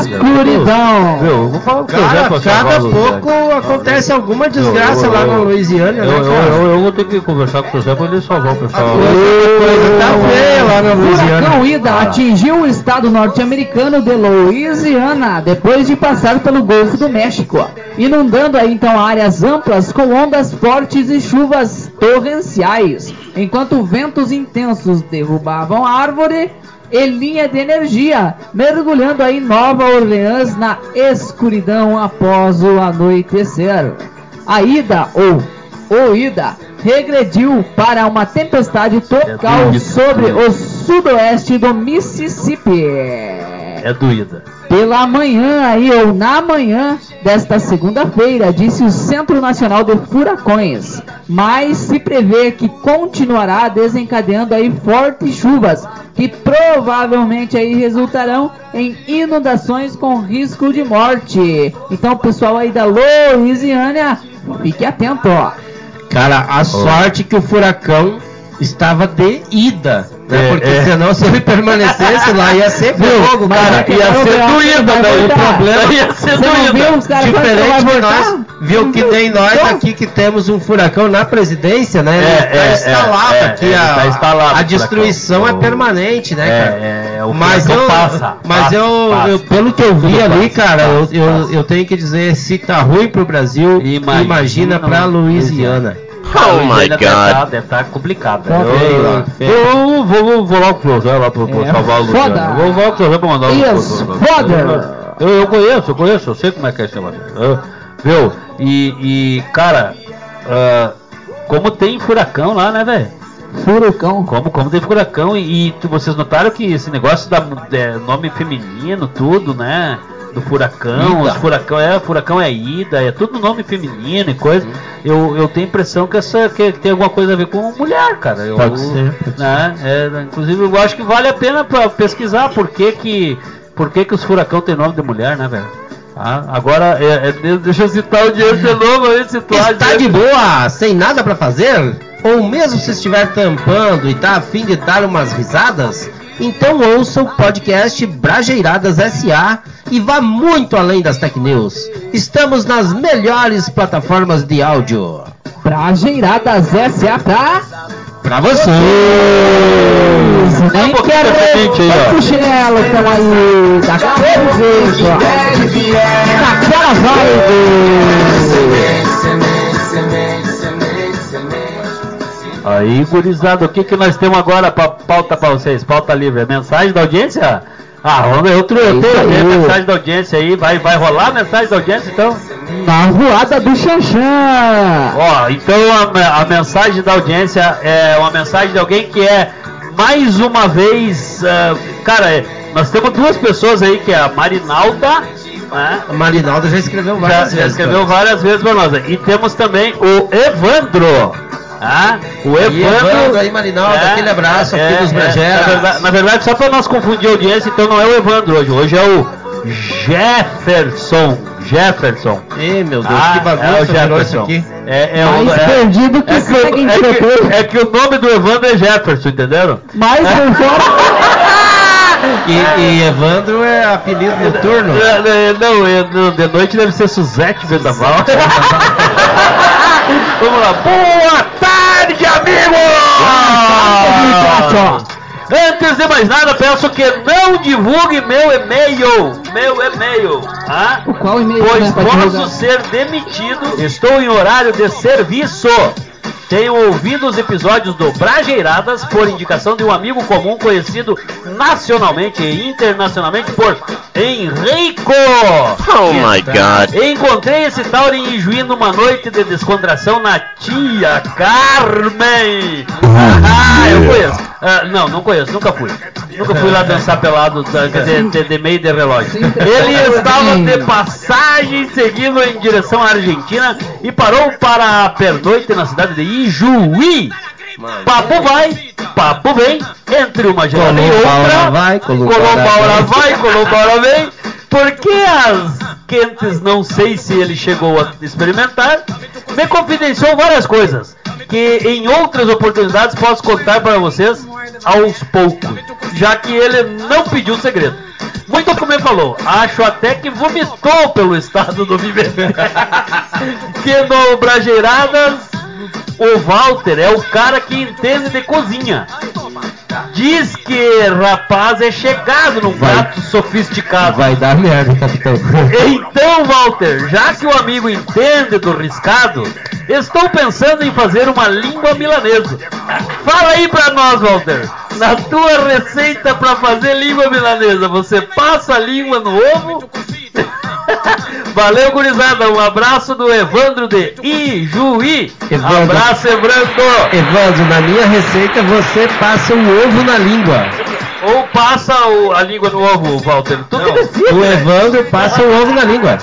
escuridão. Vou falar com Cara, cada pouco acontece alguma desgraça Eu- eu- lá na Louisiana, Eu, né, eu, cara? eu, eu vou ter que conversar com o Zé pra ele salvar o pessoal. A coisa tá feia lá na Louisiana. Furacão Ida atingiu o estado norte-americano de Louisiana depois de passar pelo Golfo do México, inundando aí então áreas amplas com ondas fortes e chuvas torrenciais, enquanto ventos intensos derrubavam árvore e linha de energia, mergulhando aí Nova Orleans na escuridão após o anoitecer. A ida ou ou ida regrediu para uma tempestade total doído, sobre doído. o sudoeste do Mississippi. É doída. Pela manhã aí, ou na manhã desta segunda-feira, disse o Centro Nacional de Furacões. Mas se prevê que continuará desencadeando aí fortes chuvas, que provavelmente aí resultarão em inundações com risco de morte. Então, pessoal aí da Louisiana, fique atento, ó. Cara, a sorte que o furacão estava de ida, né? É, Porque é. senão se ele permanecesse lá ia ser fogo, cara. é ia ser o Real doída, vai daí o problema ia ser doída. vai Diferente de nós, viu que nem nós Então, aqui que temos um furacão na presidência, né? É, tá é, instalado é, aqui, é, ele a, tá instalado, a destruição é permanente, né, cara? É, é, o Mas eu, passa. mas passa, eu, passa. eu- pelo que eu vi ali, passa, cara, eu, passa, eu, passa. eu tenho que dizer, se tá ruim pro Brasil, Imagina imagina, pra Louisiana. Oh my Deve tá, God. deve tá complicado. Tá Eu- feio eu, lá, feio. eu vou, vou, vou lá pro Closé, lá pro, pro É salvar o foda. Luciano. Vou, vou lá pro Closé pra mandar o Yes. Eu, eu conheço, eu conheço, eu sei como é que é esse negócio. Eu- Viu? E, e cara, ah, como tem furacão lá, né, velho? Furacão. Como, como tem furacão e, e vocês notaram que esse negócio da é, nome feminino, tudo, né? Do furacão, Ida. os furacão é furacão é ida, é tudo nome feminino e coisa. Eu, eu tenho a impressão que essa que, tem alguma coisa a ver com mulher, cara. Eu, Pode ser, pode né? É, inclusive eu acho que vale a pena pra pesquisar por que que por que que os furacão tem nome de mulher, né, velho? Ah, agora, é, é, deixa eu citar o dinheiro de <laughs> novo aí, citar Está de boa, sem nada pra fazer? Ou mesmo se estiver tampando e tá a fim de dar umas risadas? Então ouça o podcast Brajeiradas SA e vá muito além das tech news. Estamos nas melhores plataformas de áudio. Brajeiradas S.A. pra... Pra você! Nem Um quero aí, ver o chinelo, então aí, daquele jeito, ó. Naquela vibe. Aí, gurizada, o que, que nós temos agora pra pauta pra vocês? Pauta livre, é mensagem da audiência? Ah, vamos ver, outro eu tenho mensagem da audiência aí, vai, vai rolar a mensagem da audiência então? Na voada do Xanxã. Ó, então a, a mensagem da audiência é uma mensagem de alguém que é mais uma vez, ah, cara, é, nós temos duas pessoas aí, que é a Marinalda, né? A Marinalda já escreveu Já, várias já vezes. escreveu várias vezes pra nós. E temos também o Evandro. Ah, o E Evandro. Evandro aí, Marinalda, aquele abraço aqui dos Brageras. Na verdade, na verdade, só para nós confundir a audiência, então não é o Evandro hoje. Hoje é o Jefferson. Jefferson. Ih, meu Deus, Ah, que é o bagunça virou isso Jefferson. aqui. É, é Mais o, é, perdido que é, que, o- é, que, é que o nome do Evandro é Jefferson, entenderam? Mais <laughs> fora. E, e Evandro é apelido noturno. É, é, Não, é, não, de noite deve ser Suzete Vendaval. <laughs> Vamos lá. Boa! Antes de mais nada, peço que não divulgue meu e-mail. Meu e-mail. Tá? O qual e-mail Pois né, posso divulgar? ser demitido. Estou em horário de serviço. Tenho ouvido os episódios do Brajeiradas por indicação de um amigo comum conhecido nacionalmente e internacionalmente por Henrico. Oh my God. Encontrei esse tal em Ijuí numa noite de descontração na tia Carmen. Ah, eu conheço. Ah, não, não conheço, nunca fui. Nunca fui lá dançar pelado, tá, quer dizer, de, de meio de relógio. Ele estava de passagem seguindo em direção à Argentina e parou para a pernoite na cidade de Ijuí. Papo vai, papo vem, entre uma gelada e outra. vai, Colombaura vai, Colombaura vem. Porque as quentes, não sei se ele chegou a experimentar, me confidenciou várias coisas que em outras oportunidades posso contar para vocês aos poucos, já que ele não pediu segredo. Muito como ele falou, acho até que vomitou pelo estado do viver. <laughs> que no Brajeiradas, o Walter é o cara que entende de cozinha. diz que rapaz é chegado num Vai. prato sofisticado. Vai dar merda, capitão. <laughs> Então, Walter, já que o amigo entende do riscado, estou pensando em fazer uma língua milanesa. Fala aí pra nós, Walter. Na tua receita pra fazer língua milanesa, você passa a língua no ovo? <laughs> <laughs> Valeu, gurizada. Um abraço do Evandro de Ijuí. Evandro. Abraço, Evandro. Evandro, na minha receita você passa um ovo na língua. Ou passa o- a língua no ovo, Walter. Tu que decide. O Evandro passa um ovo na língua.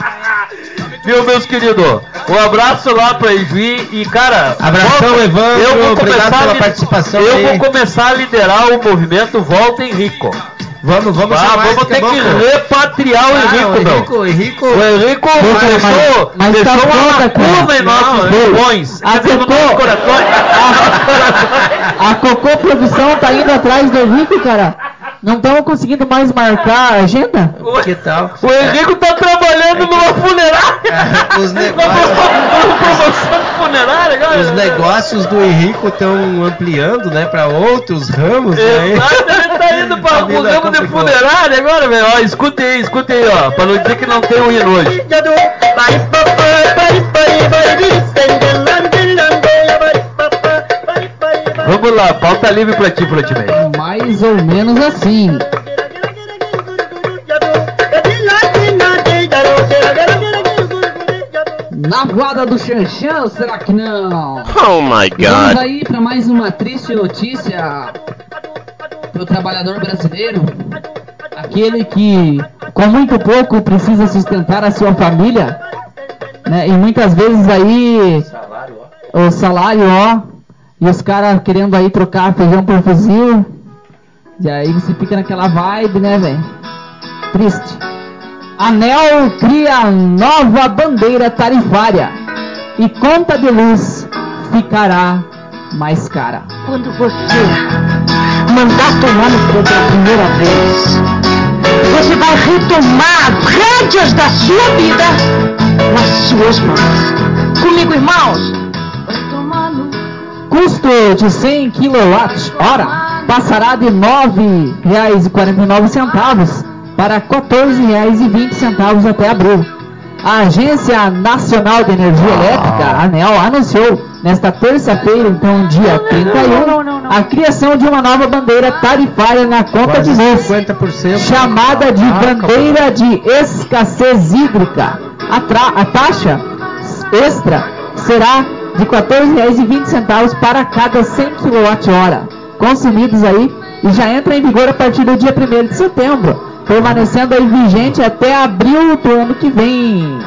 Viu, meus queridos? Um abraço lá pra Ijuí e, cara... Abração, volta- Evandro. Eu vou Obrigado começar pela participação Eu aí. vou começar a liderar o movimento Volta Henrico. Vamos, vamos Ah, chamar vamos ter que repatriar o Ah, Henrico, o meu. Henrico, o Henrico. O Henrico deixou, mas- deixou tá uma lacuna em nossos Não, é. pulmões. A Cocô- coração. A Cocô Produção tá indo atrás do Henrique, cara. Não estão conseguindo mais marcar a agenda? Que tal? O Henrico tá trabalhando numa funerária. Os negócios, funerária, os negócios do Henrico estão ampliando, né, para outros ramos. Né? Exato, ele tá indo pra A um vida ramo de funerária agora, velho. Ó, escute aí, escute aí, ó. Pra não dizer que não tem um hino hoje. Vamos lá, pauta livre pra ti, Platinei. Mais ou menos assim. Na voada do Xanxão, será que não? Oh my Vamos aí para mais uma triste notícia para o trabalhador brasileiro. Aquele que, com muito pouco, precisa sustentar a sua família. Né? E muitas vezes aí o salário, ó, e os caras querendo aí trocar feijão por fuzil. E aí você fica naquela vibe, né, velho? Triste. Anel cria nova bandeira tarifária e conta de luz ficará mais cara. Quando você mandar tomar no pela primeira vez, você vai retomar as rédeas da sua vida nas suas mãos. Comigo, irmãos? Custo de 100 kWh passará de R$ 9,49 para R$ 14,20 até abril. A Agência Nacional de Energia Elétrica, ANEL, anunciou nesta terça-feira, então dia 31, a criação de uma nova bandeira tarifária na conta de luz. 50%. chamada de Ah, bandeira de escassez hídrica. A, a taxa extra será de R$ 14,20 para cada 100 kWh consumidos aí e já entra em vigor a partir do dia 1 de setembro, permanecendo aí vigente até abril do ano que vem.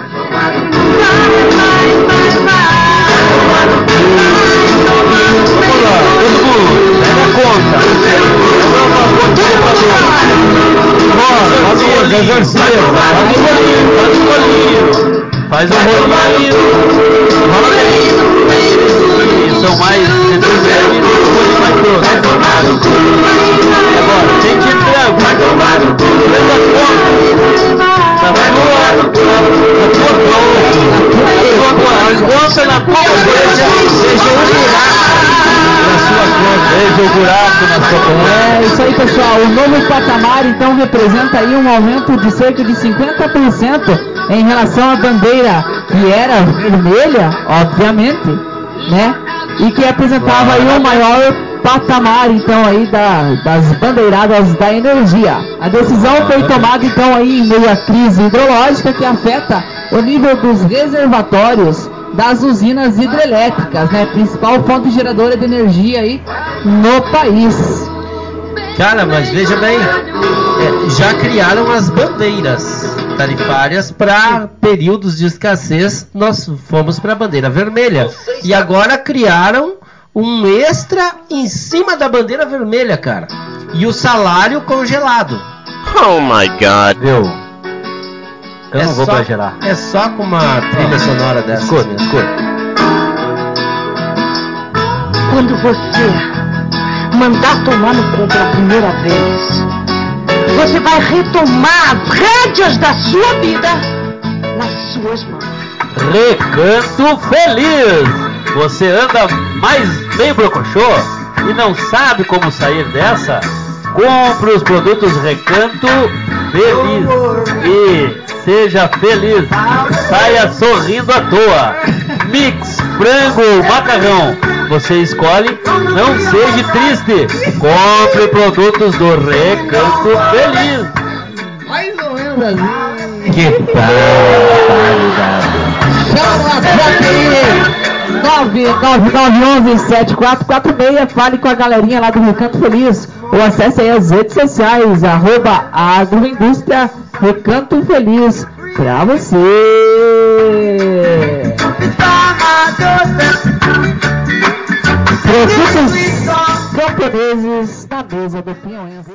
Faz um representa aí um aumento de cerca de 50% em relação à bandeira que era vermelha, obviamente, né? E que apresentava aí o maior patamar, então, aí da- das bandeiradas da energia. A decisão foi tomada, então, aí em meio à crise hidrológica que afeta o nível dos reservatórios das usinas hidrelétricas, né? Principal fonte geradora de energia aí no país. Cara, mas veja bem, é, já criaram as bandeiras tarifárias para períodos de escassez. Nós fomos para a bandeira vermelha e agora criaram um extra em cima da bandeira vermelha, cara. E o salário congelado. Oh my god. Viu? Eu é não vou só, pra gerar. É só com uma trilha sonora dessa. Escuta, mesmo. escuta. Quando você mandar tomar no cu pela primeira vez, você vai retomar as rédeas da sua vida nas suas mãos. Recanto Feliz! Você anda mais meio brocochô e não sabe como sair dessa? Compre os produtos Recanto Feliz e seja feliz. Saia sorrindo à toa. Mix, frango macarrão. Você escolhe, não seja triste. Compre produtos do Recanto Feliz. Mais ou menos assim. Que Chama no WhatsApp aí. 999117446. Fale com a galerinha lá do Recanto Feliz. Ou acesse aí as redes sociais. Arroba Agroindústria Recanto Feliz. Pra você. Produtos camponeses na mesa do Pinhões.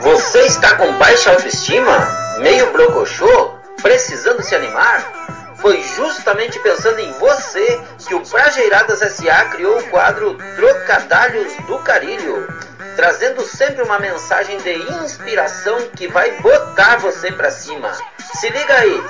Você está com baixa autoestima? Meio brocochô? Precisando se animar? Foi justamente pensando em você que o Prajeiradas SA criou o quadro Trocadalhos do Carilho, trazendo sempre uma mensagem de inspiração que vai botar você pra cima. Se liga aí!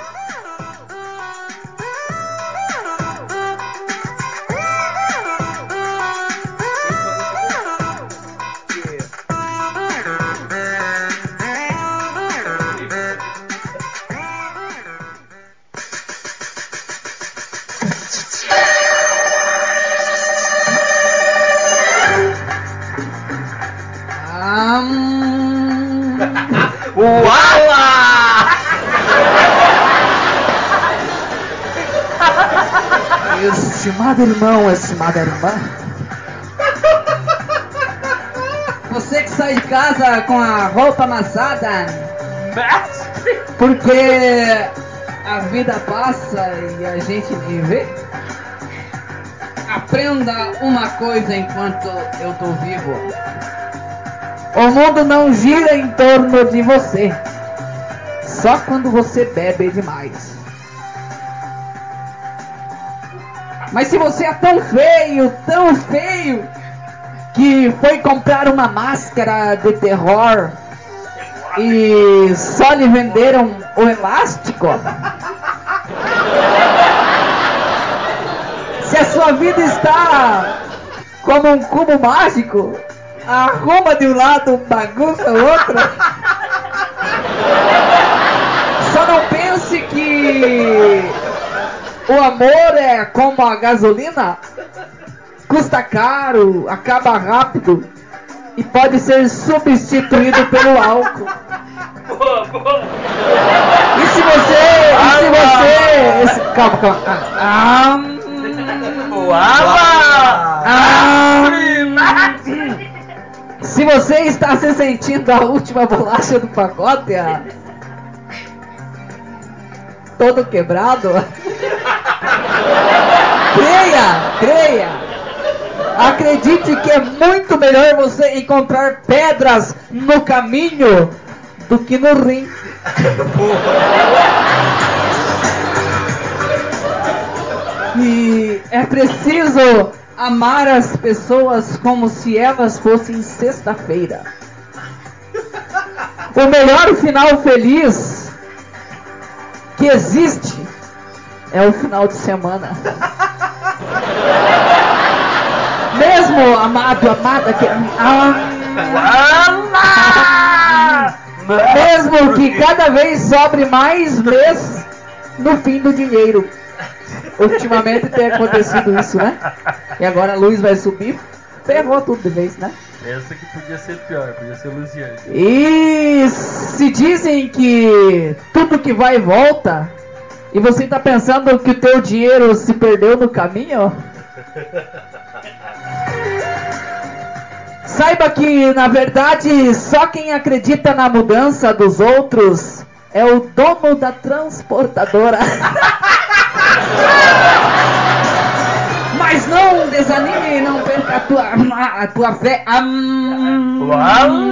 Estimado irmão, estimada irmã. Você que sai de casa com a roupa amassada. Porque a vida passa e a gente vê. Aprenda uma coisa enquanto eu tô vivo. O mundo não gira em torno de você. Só quando você bebe demais. Mas se você é tão feio, tão feio, que foi comprar uma máscara de terror e só lhe venderam o elástico. Se a sua vida está como um cubo mágico, arruma de um lado, bagunça o outro. Só não pense que o amor é como a gasolina, custa caro, acaba rápido e pode ser substituído pelo álcool. Boa, boa. E se você, e se você, esse, calma, calma. Ah, hum, Uala! ah, se você está se sentindo a última bolacha do pacote, ah, todo quebrado, creia, creia. Acredite que é muito melhor você encontrar pedras no caminho do que no rim. E é preciso amar as pessoas como se elas fossem sexta-feira. O melhor final feliz que existe é o final de semana. Mesmo amado, amada, que. Ah, mesmo que cada vez sobre mais mês no fim do dinheiro. Ultimamente tem acontecido isso, né? E agora a luz vai subir, ferrou tudo de vez, né? Essa que podia ser pior, podia ser Luciane. E se dizem que tudo que vai e volta, e você tá pensando que o teu dinheiro se perdeu no caminho? <laughs> Saiba que, na verdade, só quem acredita na mudança dos outros é o dono da transportadora. <laughs> Não desanime, não perca a tua, a tua fé. Am- am.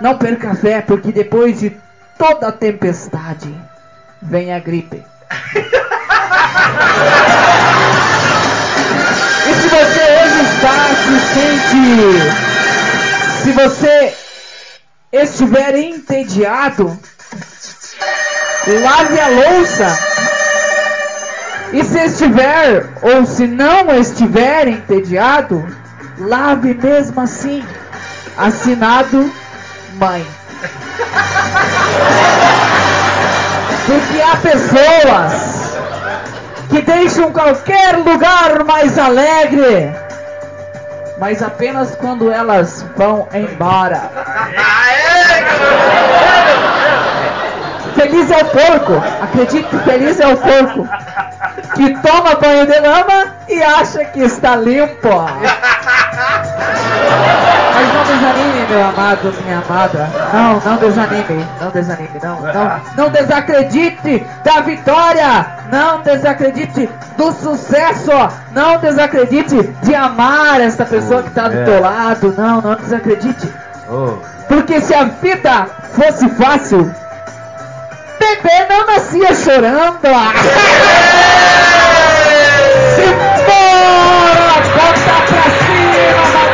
Não perca a fé, porque depois de toda a tempestade vem a gripe. E se você hoje está, se sente, se você estiver entediado, lave a louça. E se estiver ou se não estiver entediado, lave mesmo assim. Assinado mãe. Porque há pessoas que deixam qualquer lugar mais alegre, mas apenas quando elas vão embora. Feliz é o porco, acredite, feliz é o porco que toma banho de lama e acha que está limpo. Mas não desanime, meu amado, minha amada. Não, não desanime, não desanime, não, não, não desacredite da vitória, não desacredite do sucesso, não desacredite de amar esta pessoa que está do teu lado, não, não desacredite. Porque se a vida fosse fácil, bebê não nascia chorando. <laughs> Simbora! Bota pra cima da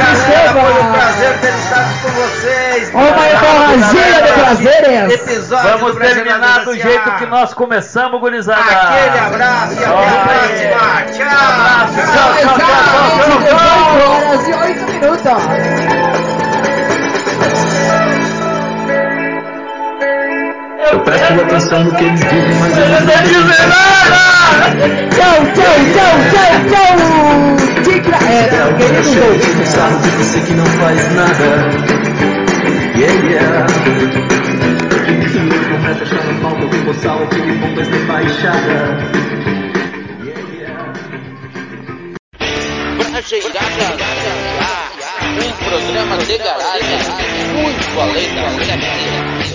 Galera, foi um prazer ter estado com vocês. Uma hemorragia de prazeres! Episódio Vamos do terminar do jeito que nós começamos, gurizada. Aquele abraço e até a próxima. Tchau. Tchau, tchau, tchau, tchau, tchau, 18 horas e 8 minutos. Eu presto atenção no que eles dizem, mas eu não Tchau, tchau, tchau, tchau, tchau! Dica, é, Cheio de ouvintes. sarro de você que não faz nada. Yeah, yeah. Não vai fechar na falta do boçal, aquele bom vai ser baixada. Um programa de garagem muito além da